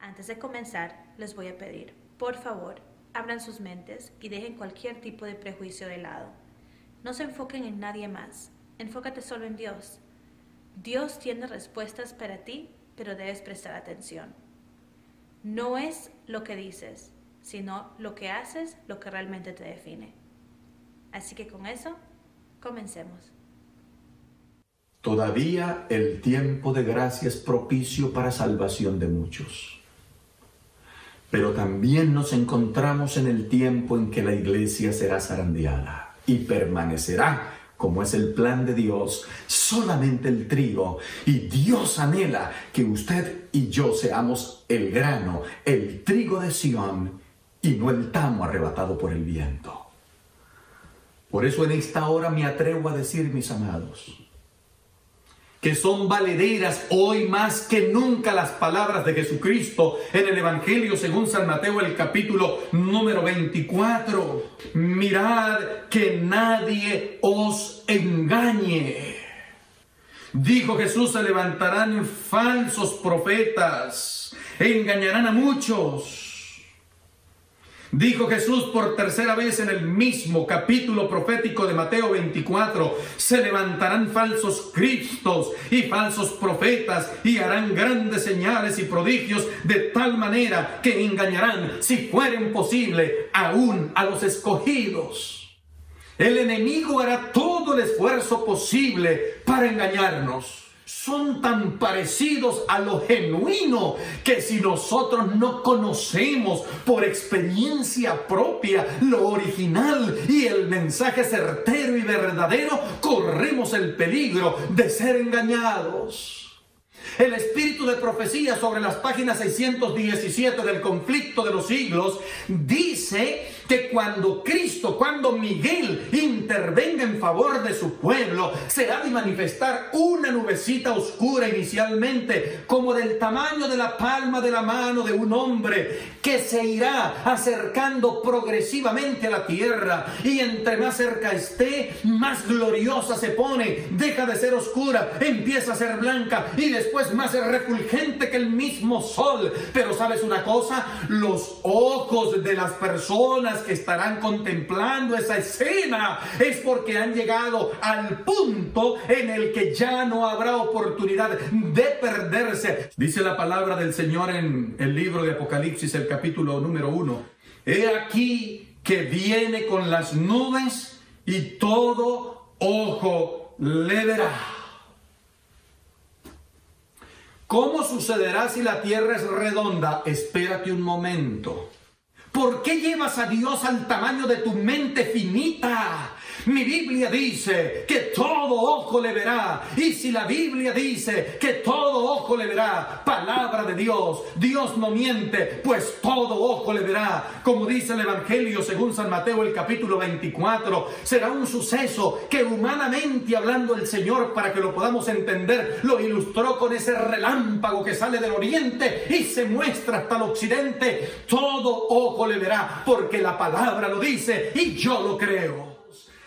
Antes de comenzar, les voy a pedir, por favor, abran sus mentes y dejen cualquier tipo de prejuicio de lado. No se enfoquen en nadie más, enfócate solo en Dios. Dios tiene respuestas para ti, pero debes prestar atención. No es lo que dices, sino lo que haces lo que realmente te define. Así que con eso, comencemos. Todavía el tiempo de gracia es propicio para salvación de muchos. Pero también nos encontramos en el tiempo en que la iglesia será zarandeada y permanecerá, como es el plan de Dios, solamente el trigo. Y Dios anhela que usted y yo seamos el grano, el trigo de Sión y no el tamo arrebatado por el viento. Por eso en esta hora me atrevo a decir, mis amados, que son valederas hoy más que nunca las palabras de Jesucristo en el Evangelio según San Mateo el capítulo número 24. Mirad que nadie os engañe. Dijo Jesús, se levantarán falsos profetas, engañarán a muchos Dijo Jesús por tercera vez en el mismo capítulo profético de Mateo 24, se levantarán falsos cristos y falsos profetas y harán grandes señales y prodigios de tal manera que engañarán, si fueren posible, aún a los escogidos. El enemigo hará todo el esfuerzo posible para engañarnos son tan parecidos a lo genuino que si nosotros no conocemos por experiencia propia lo original y el mensaje certero y verdadero, corremos el peligro de ser engañados. El espíritu de profecía sobre las páginas 617 del conflicto de los siglos dice que cuando Cristo, cuando Miguel intervenga en favor de su pueblo, se ha de manifestar una nubecita oscura inicialmente, como del tamaño de la palma de la mano de un hombre, que se irá acercando progresivamente a la tierra. Y entre más cerca esté, más gloriosa se pone, deja de ser oscura, empieza a ser blanca y después más refulgente que el mismo sol. Pero sabes una cosa, los ojos de las personas que estarán contemplando esa escena es porque han llegado al punto en el que ya no habrá oportunidad de perderse. Dice la palabra del Señor en el libro de Apocalipsis, el capítulo número uno. He aquí que viene con las nubes y todo ojo le verá. ¿Cómo sucederá si la tierra es redonda? Espérate un momento. ¿Por qué llevas a Dios al tamaño de tu mente finita? Mi Biblia dice que todo ojo le verá. Y si la Biblia dice que todo ojo le verá, palabra de Dios, Dios no miente, pues todo ojo le verá. Como dice el Evangelio según San Mateo el capítulo 24, será un suceso que humanamente hablando el Señor para que lo podamos entender, lo ilustró con ese relámpago que sale del oriente y se muestra hasta el occidente. Todo ojo le verá porque la palabra lo dice y yo lo creo.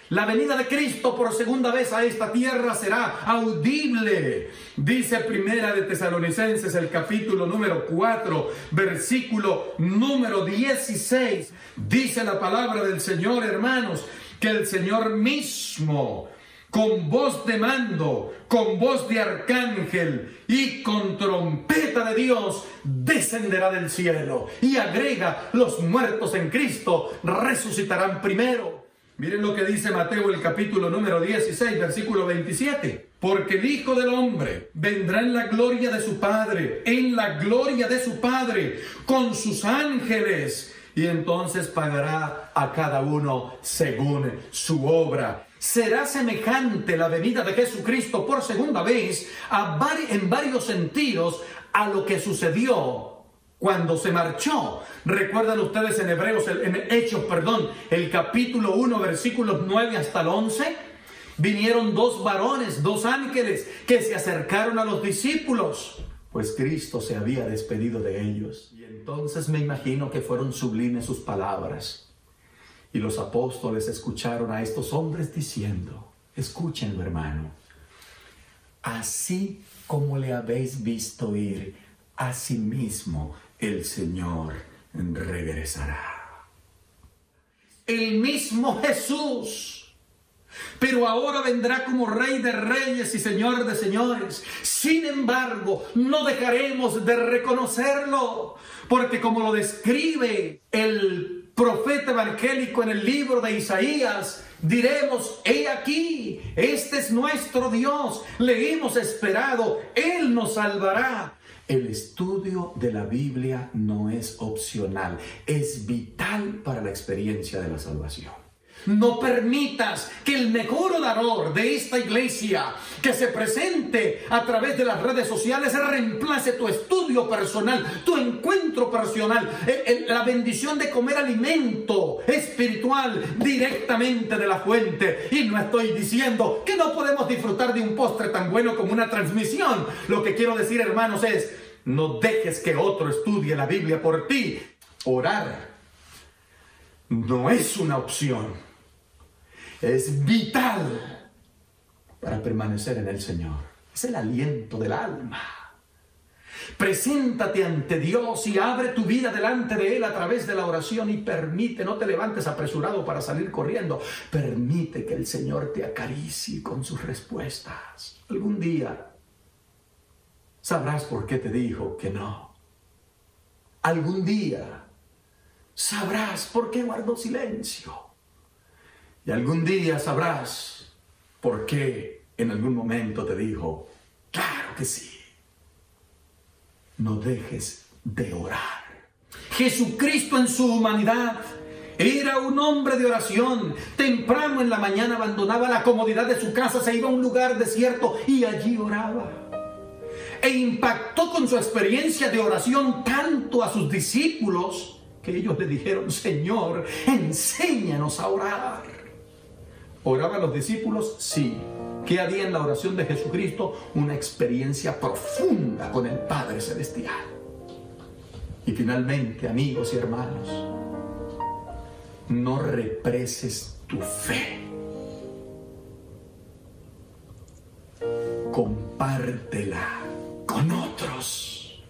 La venida de Cristo por segunda vez a esta tierra será audible. Dice Primera de Tesalonicenses el capítulo número 4, versículo número 16. Dice la palabra del Señor, hermanos, que el Señor mismo con voz de mando, con voz de arcángel y con trompeta de Dios, descenderá del cielo. Y agrega, los muertos en Cristo resucitarán primero. Miren lo que dice Mateo el capítulo número 16, versículo 27. Porque el Hijo del Hombre vendrá en la gloria de su Padre, en la gloria de su Padre, con sus ángeles, y entonces pagará a cada uno según su obra. Será semejante la venida de Jesucristo por segunda vez en varios sentidos a lo que sucedió cuando se marchó. Recuerdan ustedes en Hebreos, en Hechos, perdón, el capítulo 1, versículos 9 hasta el 11. Vinieron dos varones, dos ángeles, que se acercaron a los discípulos, pues Cristo se había despedido de ellos. Y entonces me imagino que fueron sublimes sus palabras. Y los apóstoles escucharon a estos hombres diciendo, escúchenlo hermano, así como le habéis visto ir, a sí mismo el Señor regresará. El mismo Jesús pero ahora vendrá como Rey de Reyes y Señor de Señores. Sin embargo, no dejaremos de reconocerlo, porque como lo describe el profeta evangélico en el libro de Isaías, diremos, he aquí, este es nuestro Dios, le hemos esperado, Él nos salvará. El estudio de la Biblia no es opcional, es vital para la experiencia de la salvación. No permitas que el mejor orador de esta iglesia que se presente a través de las redes sociales reemplace tu estudio personal, tu encuentro personal, la bendición de comer alimento espiritual directamente de la fuente. Y no estoy diciendo que no podemos disfrutar de un postre tan bueno como una transmisión. Lo que quiero decir, hermanos, es no dejes que otro estudie la Biblia por ti. Orar no es una opción es vital para permanecer en el Señor. Es el aliento del alma. Preséntate ante Dios y abre tu vida delante de Él a través de la oración y permite, no te levantes apresurado para salir corriendo, permite que el Señor te acaricie con sus respuestas. Algún día sabrás por qué te dijo que no. Algún día sabrás por qué guardó silencio. Y algún día sabrás por qué en algún momento te dijo, claro que sí. No dejes de orar. Jesucristo en su humanidad era un hombre de oración. Temprano en la mañana abandonaba la comodidad de su casa, se iba a un lugar desierto y allí oraba. E impactó con su experiencia de oración tanto a sus discípulos que ellos le dijeron, Señor, enséñanos a orar. ¿Oraban los discípulos? Sí. ¿Qué había en la oración de Jesucristo? Una experiencia profunda con el Padre Celestial. Y finalmente, amigos y hermanos, no represes tu fe. Compártela con otros.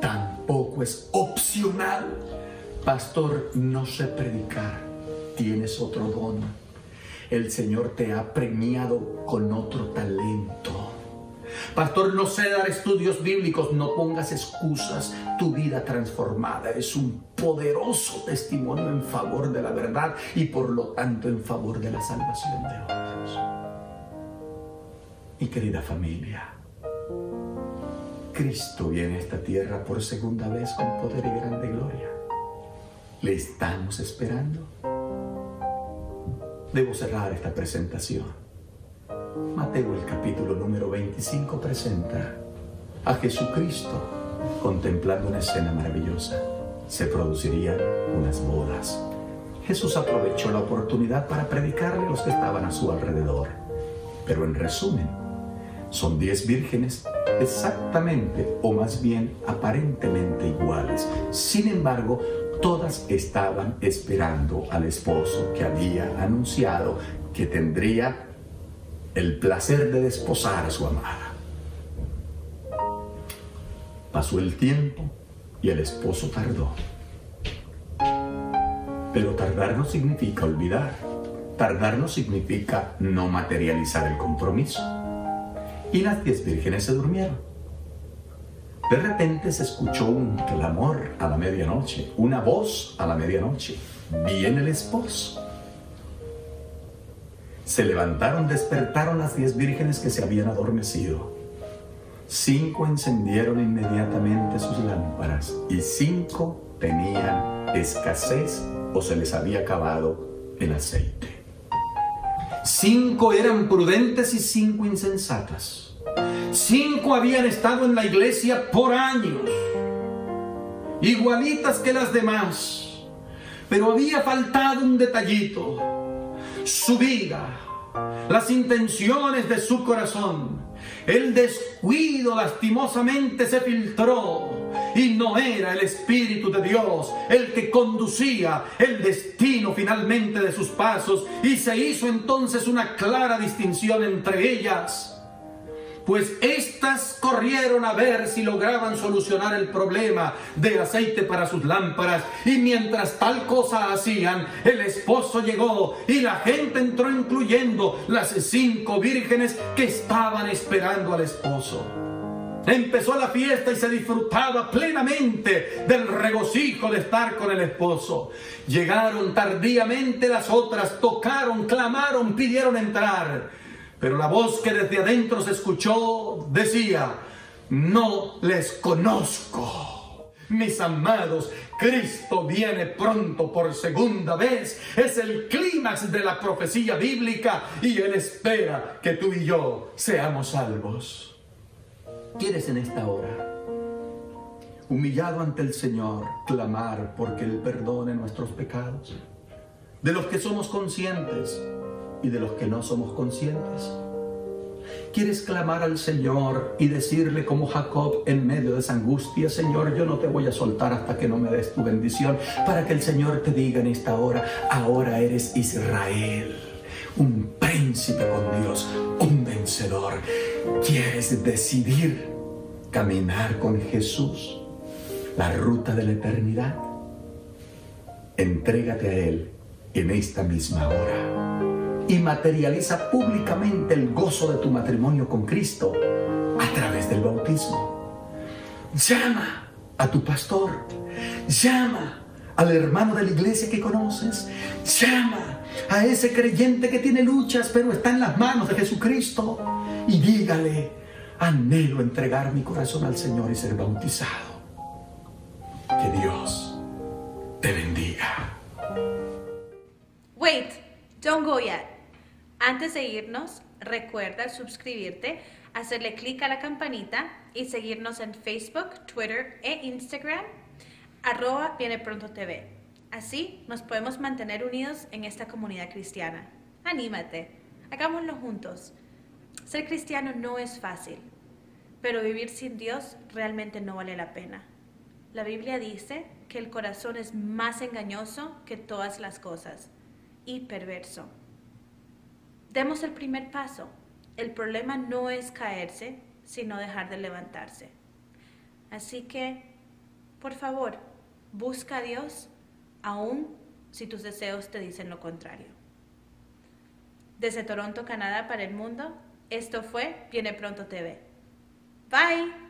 Tampoco es opcional. Pastor, no sé predicar. Tienes otro don el Señor te ha premiado con otro talento. Pastor, no sé dar estudios bíblicos, no pongas excusas. Tu vida transformada es un poderoso testimonio en favor de la verdad y por lo tanto en favor de la salvación de otros. Mi querida familia, Cristo viene a esta tierra por segunda vez con poder y grande gloria. ¿Le estamos esperando? Debo cerrar esta presentación. Mateo el capítulo número 25 presenta a Jesucristo contemplando una escena maravillosa. Se producirían unas bodas. Jesús aprovechó la oportunidad para predicarle a los que estaban a su alrededor. Pero en resumen, son diez vírgenes exactamente o más bien aparentemente iguales. Sin embargo, todas estaban esperando al esposo que había anunciado que tendría el placer de desposar a su amada. Pasó el tiempo y el esposo tardó. Pero tardar no significa olvidar. Tardar no significa no materializar el compromiso. Y las diez vírgenes se durmieron. De repente se escuchó un clamor a la medianoche, una voz a la medianoche. Viene el esposo. Se levantaron, despertaron las diez vírgenes que se habían adormecido. Cinco encendieron inmediatamente sus lámparas y cinco tenían escasez o se les había acabado el aceite. Cinco eran prudentes y cinco insensatas. Cinco habían estado en la iglesia por años, igualitas que las demás, pero había faltado un detallito, su vida, las intenciones de su corazón. El descuido lastimosamente se filtró y no era el Espíritu de Dios el que conducía el destino finalmente de sus pasos y se hizo entonces una clara distinción entre ellas pues éstas corrieron a ver si lograban solucionar el problema de aceite para sus lámparas. Y mientras tal cosa hacían, el esposo llegó y la gente entró incluyendo las cinco vírgenes que estaban esperando al esposo. Empezó la fiesta y se disfrutaba plenamente del regocijo de estar con el esposo. Llegaron tardíamente las otras, tocaron, clamaron, pidieron entrar. Pero la voz que desde adentro se escuchó decía, no les conozco. Mis amados, Cristo viene pronto por segunda vez. Es el clímax de la profecía bíblica y Él espera que tú y yo seamos salvos quieres en esta hora, humillado ante el Señor, clamar porque Él perdone nuestros pecados, de los que somos conscientes y de los que no somos conscientes. ¿Quieres clamar al Señor y decirle como Jacob en medio de esa angustia, Señor, yo no te voy a soltar hasta que no me des tu bendición, para que el Señor te diga en esta hora, ahora eres Israel, un príncipe con Dios, un vencedor. ¿Quieres decidir caminar con Jesús la ruta de la eternidad? Entrégate a Él en esta misma hora y materializa públicamente el gozo de tu matrimonio con Cristo a través del bautismo. Llama a tu pastor, llama al hermano de la iglesia que conoces, llama a ese creyente que tiene luchas pero está en las manos de Jesucristo y dígale, anhelo entregar mi corazón al Señor y ser bautizado. Que Dios te bendiga. Wait, don't go yet. Antes de irnos, recuerda suscribirte, hacerle clic a la campanita y seguirnos en Facebook, Twitter e Instagram, arroba Viene Pronto TV. Así nos podemos mantener unidos en esta comunidad cristiana. Anímate, hagámoslo juntos. Ser cristiano no es fácil, pero vivir sin Dios realmente no vale la pena. La Biblia dice que el corazón es más engañoso que todas las cosas y perverso. Demos el primer paso. El problema no es caerse, sino dejar de levantarse. Así que, por favor, busca a Dios aun si tus deseos te dicen lo contrario. Desde Toronto, Canadá, para el mundo, esto fue Viene Pronto TV. Bye.